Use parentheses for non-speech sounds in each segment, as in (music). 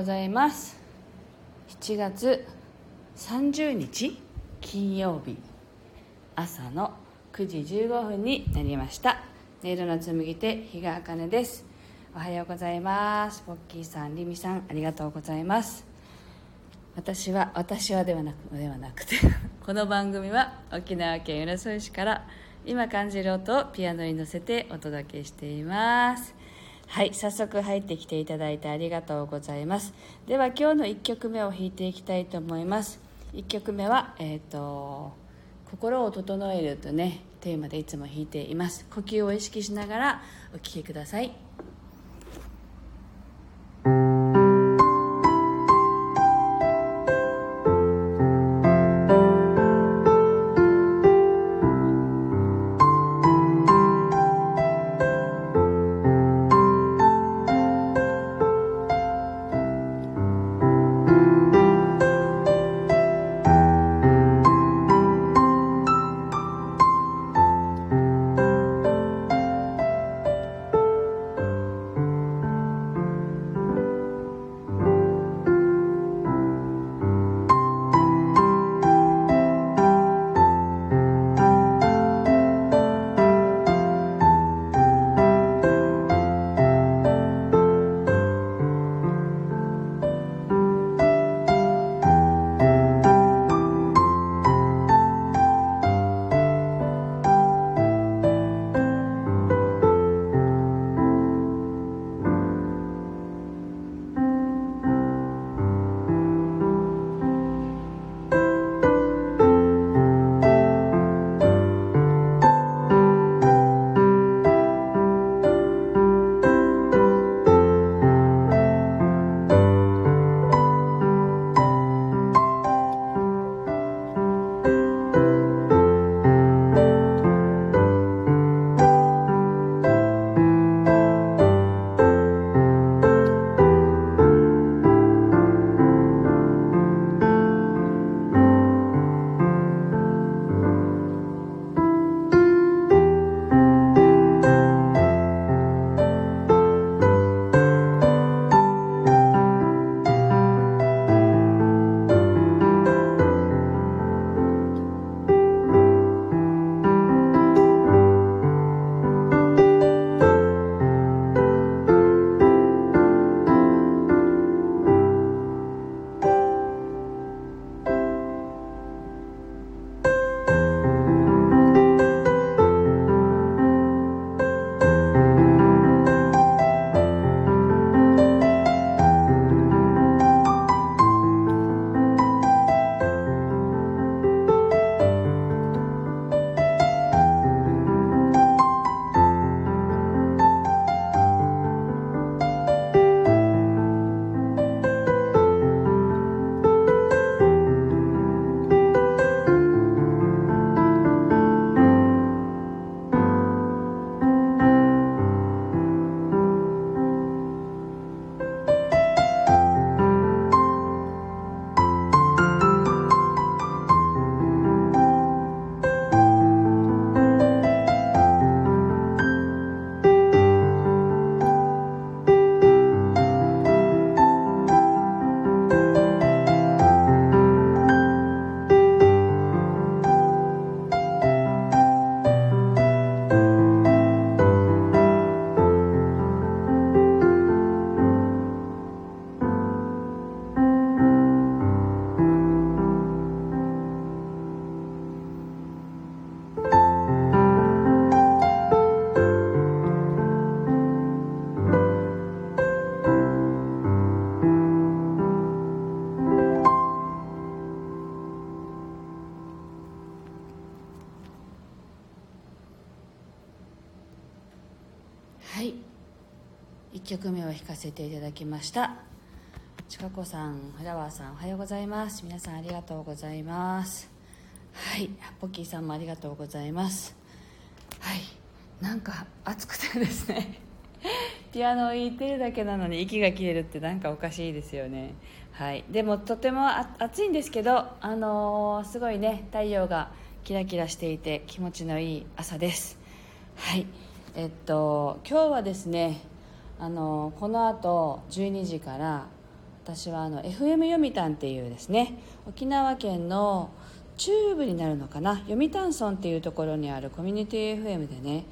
ございます。7月30日金曜日。朝の9時15分になりました。音色の紡ぎ手比嘉茜です。おはようございます。ポッキーさんリミさんありがとうございます。私は私はではなくではなくて (laughs) この番組は沖縄県浦添市から今感じる音をピアノに乗せてお届けしています。はい早速入ってきていただいてありがとうございます。では今日の1曲目を弾いていきたいと思います。1曲目はえっ、ー、と心を整えるとねテーマでいつも弾いています。呼吸を意識しながらお聴きください。曲目を弾かせていただきました。ちかこさんフラワーさんおはようございます。皆さんありがとうございます。はい。ポッキーさんもありがとうございます。はい。なんか暑くてですね。(laughs) ピアノを弾いてるだけなのに息が切れるってなんかおかしいですよね。はい。でもとても暑いんですけどあのー、すごいね太陽がキラキラしていて気持ちのいい朝です。はい。えっと今日はですねあのこのあと12時から私はあの FM 読谷っていうですね沖縄県の中部になるのかな読谷村っていうところにあるコミュニティ FM でね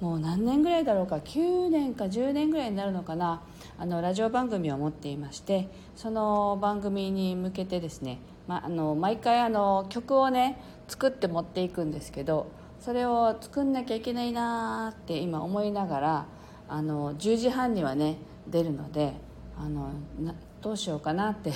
もう何年ぐらいだろうか9年か10年ぐらいになるのかなあのラジオ番組を持っていましてその番組に向けてですね、ま、あの毎回あの曲をね作って持っていくんですけどそれを作んなきゃいけないなって今思いながらあの10時半にはね出るのであのどうしようかなって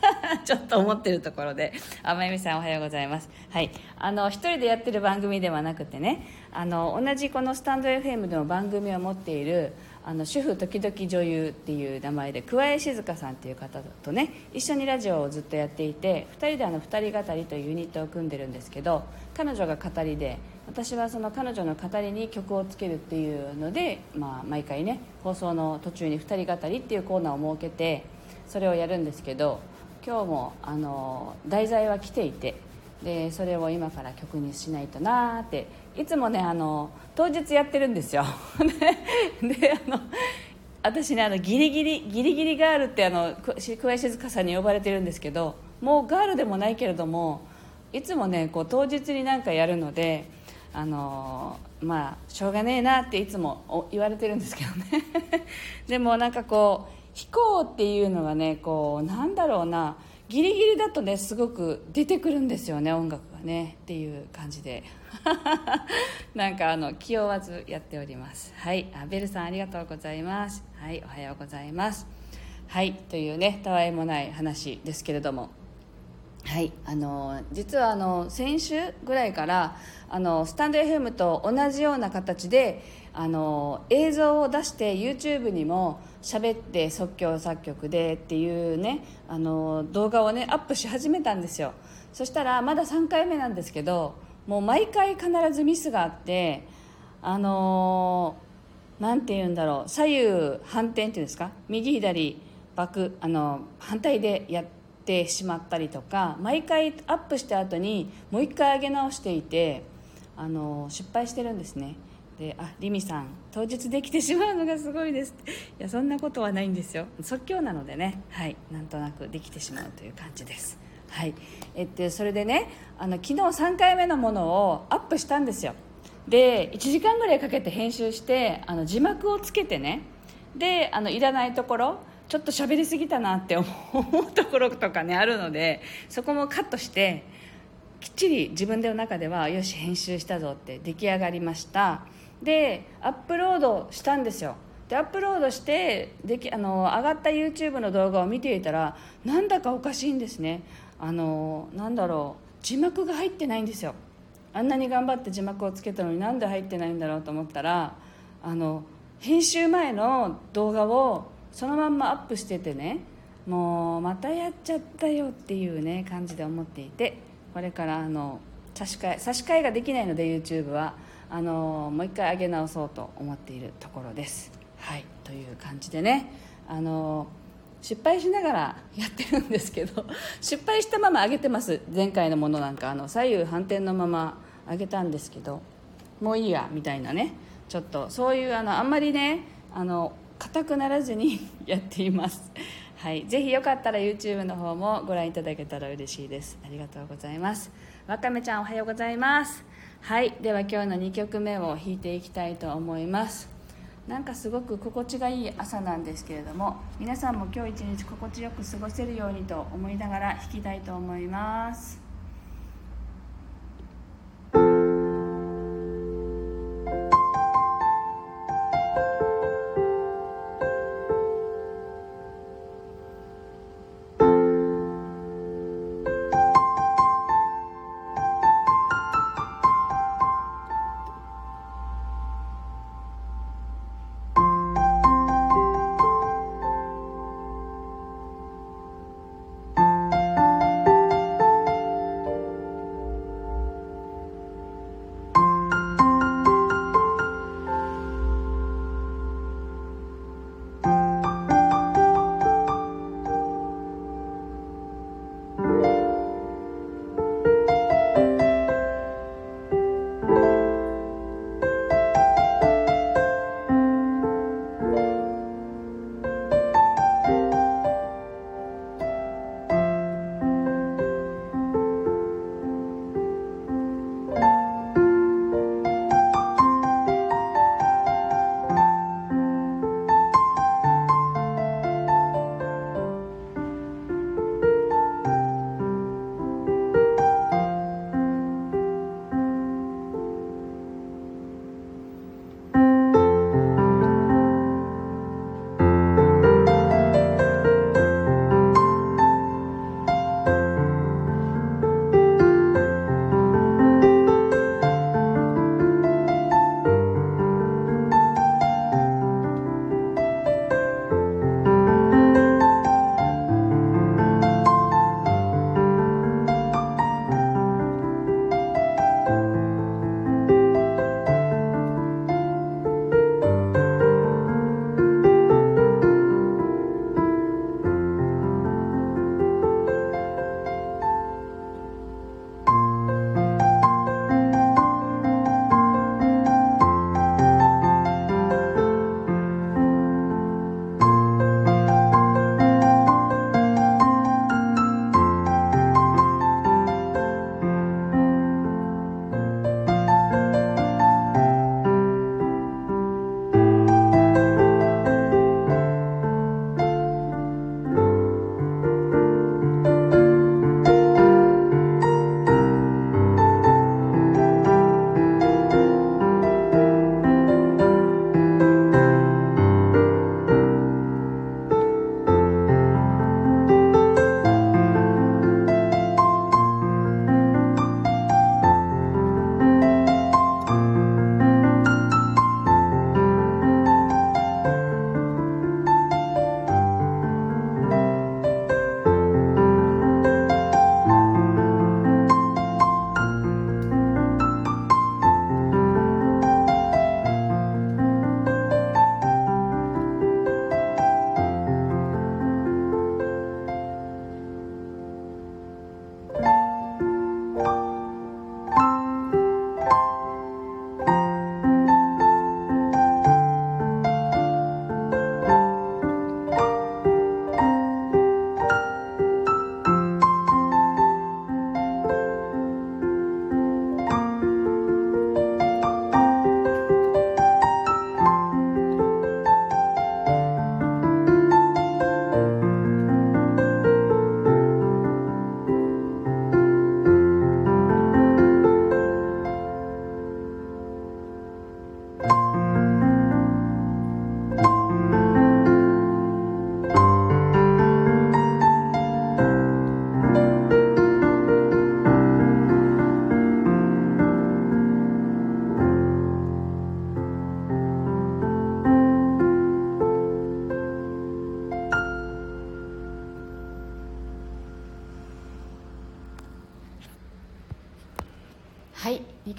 (laughs) ちょっと思ってるところで、あまゆみさんおはようございます。はい。あの、一人でやってる番組ではなくてね、あの、同じこのスタンド FM でも番組を持っている、あの主婦時々女優っていう名前で桑江静香さんっていう方とね一緒にラジオをずっとやっていて2人であの2人語りというユニットを組んでるんですけど彼女が語りで私はその彼女の語りに曲をつけるっていうので、まあ、毎回ね放送の途中に2人語りっていうコーナーを設けてそれをやるんですけど今日もあの題材は来ていてでそれを今から曲にしないとなーっていつもねあの当日やってるんですよ。(laughs) であの私ねあのギリギリギリギリガールってあの桑井静香さんに呼ばれてるんですけどもうガールでもないけれどもいつもねこう当日になんかやるのであのまあしょうがねえなっていつも言われてるんですけどね。(laughs) でもなんかこう飛行っていうのがねこうなんだろうな。ギリギリだとねすごく出てくるんですよね音楽がね。っていう感じで。(laughs) なんかあの気負わずやっております。はい。あベルさんありがとうございます。はい。おはようございます。はい。というねたわいもない話ですけれども。はいあの実はあの先週ぐらいからあのスタンド FM と同じような形であの映像を出して YouTube にも喋って即興作曲でっていうねあの動画をねアップし始めたんですよ。そしたらまだ3回目なんですけどもう毎回必ずミスがあってあのなんて言うんだろう左右反転っていうんですか？右左バクあの反対でやっててしまったりとか毎回アップした後にもう一回上げ直していてあの失敗してるんですね。であリミさん当日できてしまうのがすごいですいやそんなことはないんですよ。即興なのでね。はい。なんとなくできてしまうという感じです。はい。えっとそれでねあの昨日3回目のものをアップしたんですよ。で1時間ぐらいかけて編集してあの字幕をつけてね。であのいらないところちょっと喋りすぎたなって思うところとかねあるのでそこもカットしてきっちり自分の中ではよし編集したぞって出来上がりました。でアップロードしたんですよ。でアップロードしてできあの上がった YouTube の動画を見ていたらなんだかおかしいんですね。あのなんだろう。字幕が入ってないんですよ。あんなに頑張って字幕をつけたのになんで入ってないんだろうと思ったらあの編集前の動画をそのまんまアップしててねもうまたやっちゃったよっていうね感じで思っていてこれからあの差し替え差し替えができないので YouTube はあのもう一回上げ直そうと思っているところです。はいという感じでねあの失敗しながらやってるんですけど (laughs) 失敗したまま上げてます前回のものなんか。あの左右反転のまま上げたんですけどもういいやみたいなね。ちょっとそういうあのあんまりねあの硬くならずに (laughs) やっています。はい、ぜひよかったら YouTube の方もご覧いただけたら嬉しいです。ありがとうございます。わかめちゃんおはようございます。はい。では今日の2曲目を弾いていきたいと思います。なんかすごく心地がいい朝なんですけれども皆さんも今日一日心地よく過ごせるようにと思いながら弾きたいと思います。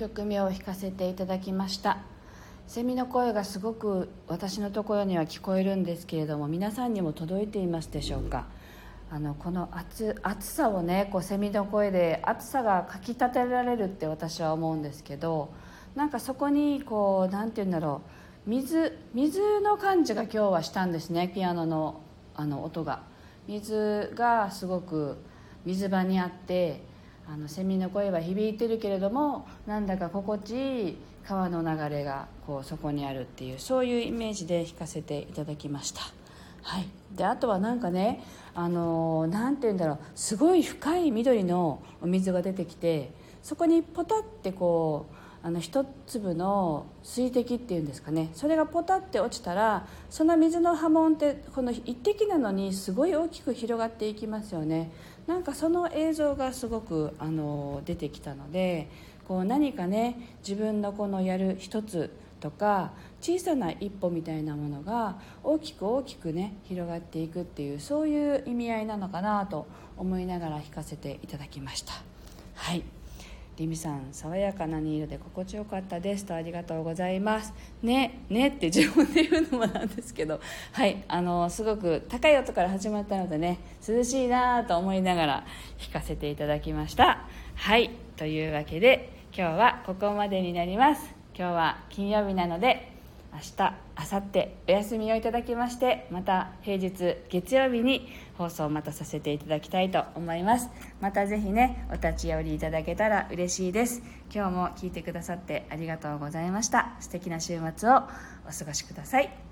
曲目を弾かせていただきました。セミの声がすごく私のところには聞こえるんですけれども皆さんにも届いていますでしょうか？あのこの暑暑さをねこうセミの声で暑さがかきたてられるって私は思うんですけどなんかそこにこう何て言うんだろう。水水の感じが今日はしたんですねピアノのあの音が。水がすごく水場にあってあのセミの声は響いてるけれどもなんだか心地いい川の流れがこうそこにあるっていうそういうイメージで弾かせていただきました。はい、であとはなんかねあのなんて言うんだろう。すごい深い緑のお水が出てきてそこにポタってこうあの一粒の水滴っていうんですかね。それがポタって落ちたらその水の波紋ってこの一滴なのにすごい大きく広がっていきますよね。なんかその映像がすごくあの出てきたのでこう何かね自分のこのやる一つとか小さな一歩みたいなものが大きく大きくね広がっていくっていうそういう意味合いなのかなと思いながら弾かせていただきました。はい。リミさん爽やかな音色で心地よかったですとありがとうございます。ねねって自分で言うのもなんですけどはいあのすごく高い音から始まったのでね涼しいなと思いながら弾かせていただきました。はいというわけで今日はここまでになります。今日は金曜日なので明日明後日お休みをいただきましてまた平日月曜日に放送をまたさせていただきたいと思います。またぜひねお立ち寄りいただけたら嬉しいです。今日も聞いてくださってありがとうございました。素敵な週末をお過ごしください。